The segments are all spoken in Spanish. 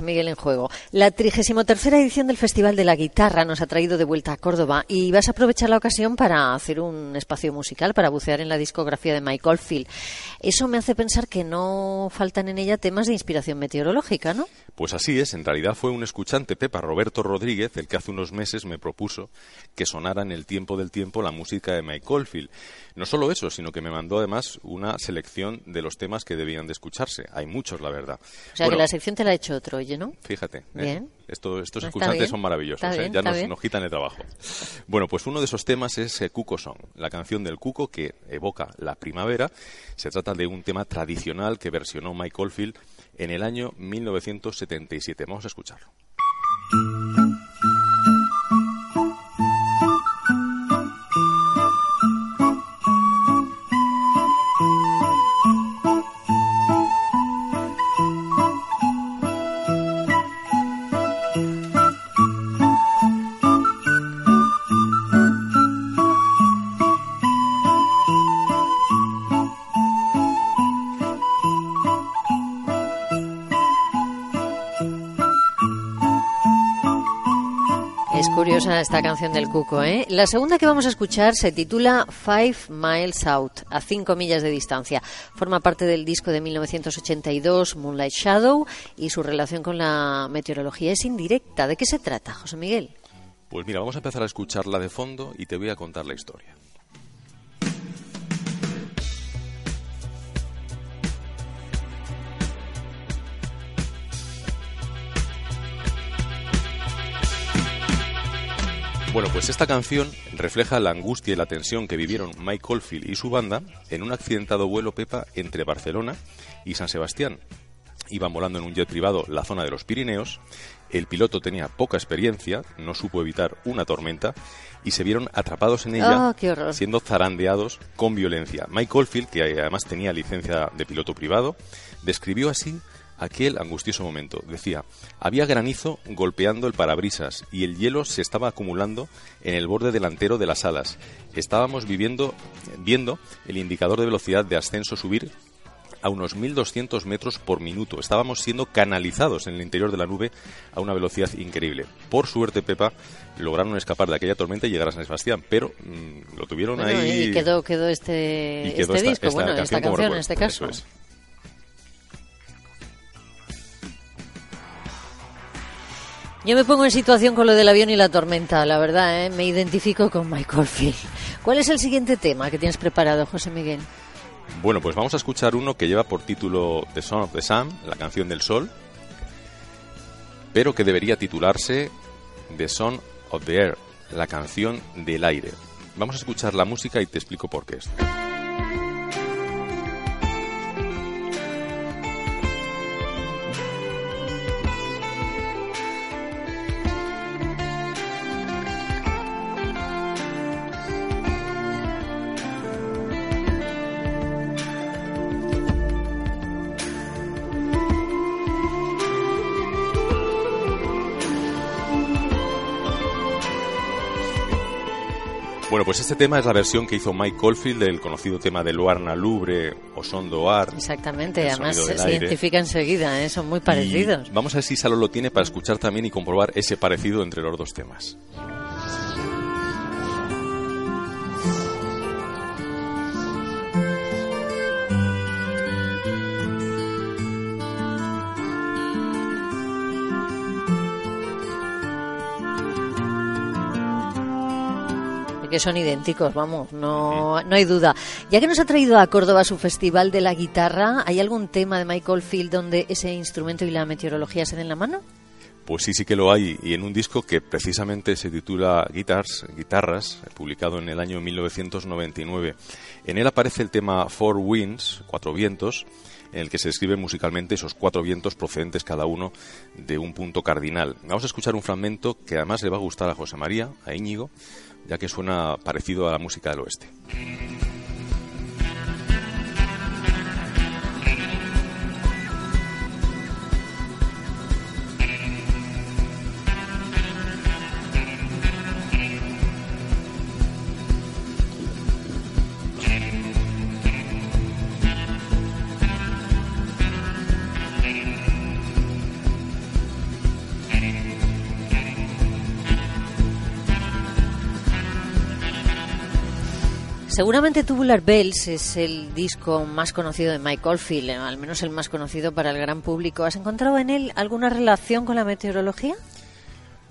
Miguel en juego. La 33 edición del Festival de la Guitarra nos ha traído de vuelta a Córdoba y vas a aprovechar la ocasión para hacer un espacio musical, para bucear en la discografía de Mike Oldfield. Eso me hace pensar que no faltan en ella temas de inspiración meteorológica, ¿no? Pues así es, en realidad fue un escuchante, Pepa Roberto Rodríguez, el que hace unos meses me propuso que sonara en el tiempo del tiempo la música de Mike Oldfield. No solo eso, sino que me mandó además una selección de los temas que debían de escucharse. Hay muchos, la verdad. O sea, que la sección te la ha hecho otro, ¿no? Fíjate. ¿eh? estos escuchantes son maravillosos, ¿eh? ya nos, quitan el trabajo. Bueno, pues uno de esos temas es eh, Cuco Song, la canción del cuco que evoca la primavera. Se trata de un tema tradicional que versionó Mike Oldfield en el año 1977. Vamos a escucharlo. Esta canción del Cuco, ¿eh? La segunda que vamos a escuchar se titula Five Miles Out, a cinco millas de distancia. Forma parte del disco de 1982, Moonlight Shadow, y su relación con la meteorología es indirecta. ¿De qué se trata, José Miguel? Pues mira, vamos a empezar a escucharla de fondo y te voy a contar la historia. Bueno, pues esta canción refleja la angustia y la tensión que vivieron Mike Oldfield y su banda en un accidentado vuelo Pepa entre Barcelona y San Sebastián. Iban volando en un jet privado la zona de los Pirineos, el piloto tenía poca experiencia, no supo evitar una tormenta y se vieron atrapados en ella, oh, siendo zarandeados con violencia. Mike Oldfield, que además tenía licencia de piloto privado, describió así aquel angustioso momento. Decía, había granizo golpeando el parabrisas y el hielo se estaba acumulando en el borde delantero de las alas. Estábamos viviendo, viendo el indicador de velocidad de ascenso subir a unos 1.200 metros por minuto. Estábamos siendo canalizados en el interior de la nube a una velocidad increíble. Por suerte, Pepa, lograron escapar de aquella tormenta y llegar a San Sebastián, pero mm, lo tuvieron ahí. Y quedó, quedó este, este disco, bueno, esta canción en este caso. Yo me pongo en situación con lo del avión y la tormenta, la verdad, ¿eh? me identifico con Michael Field. ¿Cuál es el siguiente tema que tienes preparado, José Miguel? Bueno, pues vamos a escuchar uno que lleva por título The Son of the Sun, la canción del sol, pero que debería titularse The Son of the Air, la canción del aire. Vamos a escuchar la música y te explico por qué. Bueno, pues este tema es la versión que hizo Mike Caulfield del conocido tema de Luarna Lubre o Son Doar. Exactamente, además se identifica enseguida, ¿eh? son muy parecidos. vamos a ver si Salo lo tiene para escuchar también y comprobar ese parecido entre los dos temas. Que son idénticos, vamos, no, no hay duda. Ya que nos ha traído a Córdoba su Festival de la Guitarra, ¿hay algún tema de Michael Field donde ese instrumento y la meteorología se den la mano? Pues sí, sí que lo hay, y en un disco que precisamente se titula Guitars, Guitarras, publicado en el año 1999. En él aparece el tema Four Winds, Cuatro Vientos, en el que se describen musicalmente esos cuatro vientos procedentes cada uno de un punto cardinal. Vamos a escuchar un fragmento que además le va a gustar a José María, a Íñigo, ya que suena parecido a la música del oeste. Seguramente Tubular Bells es el disco más conocido de Mike Oldfield, al menos el más conocido para el gran público. ¿Has encontrado en él alguna relación con la meteorología?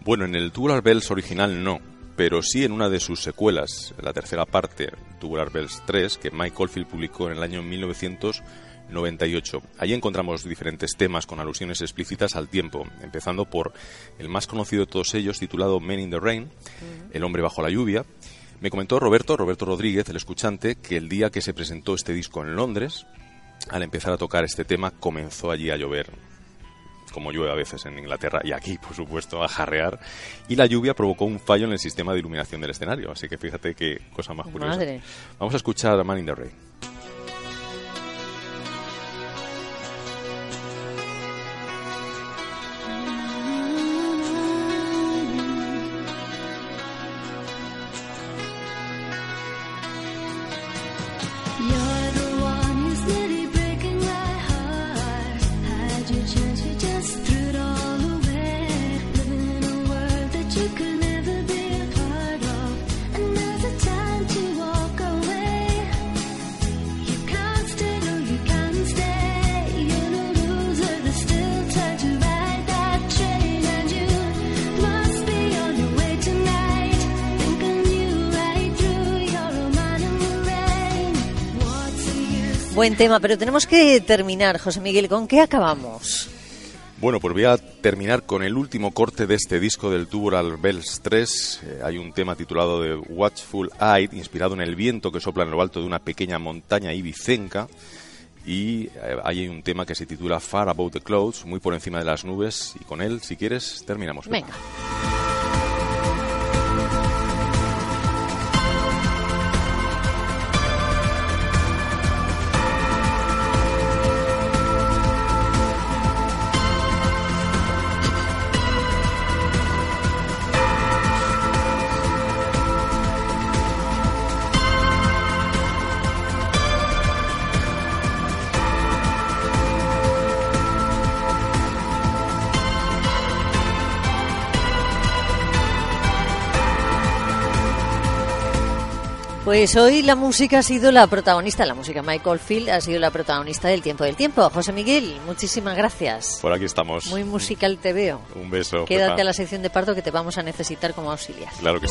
Bueno, en el Tubular Bells original no, pero sí en una de sus secuelas, la tercera parte, Tubular Bells 3, que Mike Oldfield publicó en el año 1998. Allí encontramos diferentes temas con alusiones explícitas al tiempo, empezando por el más conocido de todos ellos, titulado Men in the Rain, El hombre bajo la lluvia, me comentó Roberto, Roberto Rodríguez, el escuchante, que el día que se presentó este disco en Londres, al empezar a tocar este tema, comenzó allí a llover, como llueve a veces en Inglaterra y aquí, por supuesto, a jarrear, y la lluvia provocó un fallo en el sistema de iluminación del escenario. Así que fíjate qué cosa más curiosa. Vamos a escuchar a Man in the Rain. Buen tema, pero tenemos que terminar, José Miguel. ¿Con qué acabamos? Bueno, pues voy a terminar con el último corte de este disco del Tubular Bells 3. Eh, hay un tema titulado de Watchful Eye, inspirado en el viento que sopla en lo alto de una pequeña montaña ibicenca. Y eh, hay un tema que se titula Far Above the Clouds, muy por encima de las nubes. Y con él, si quieres, terminamos. Venga. Pues hoy la música ha sido la protagonista, la música Michael Field ha sido la protagonista del tiempo del tiempo. José Miguel, muchísimas gracias. Por aquí estamos. Muy musical te veo. Un beso. Quédate a la sección de parto que te vamos a necesitar como auxiliar. Claro que sí.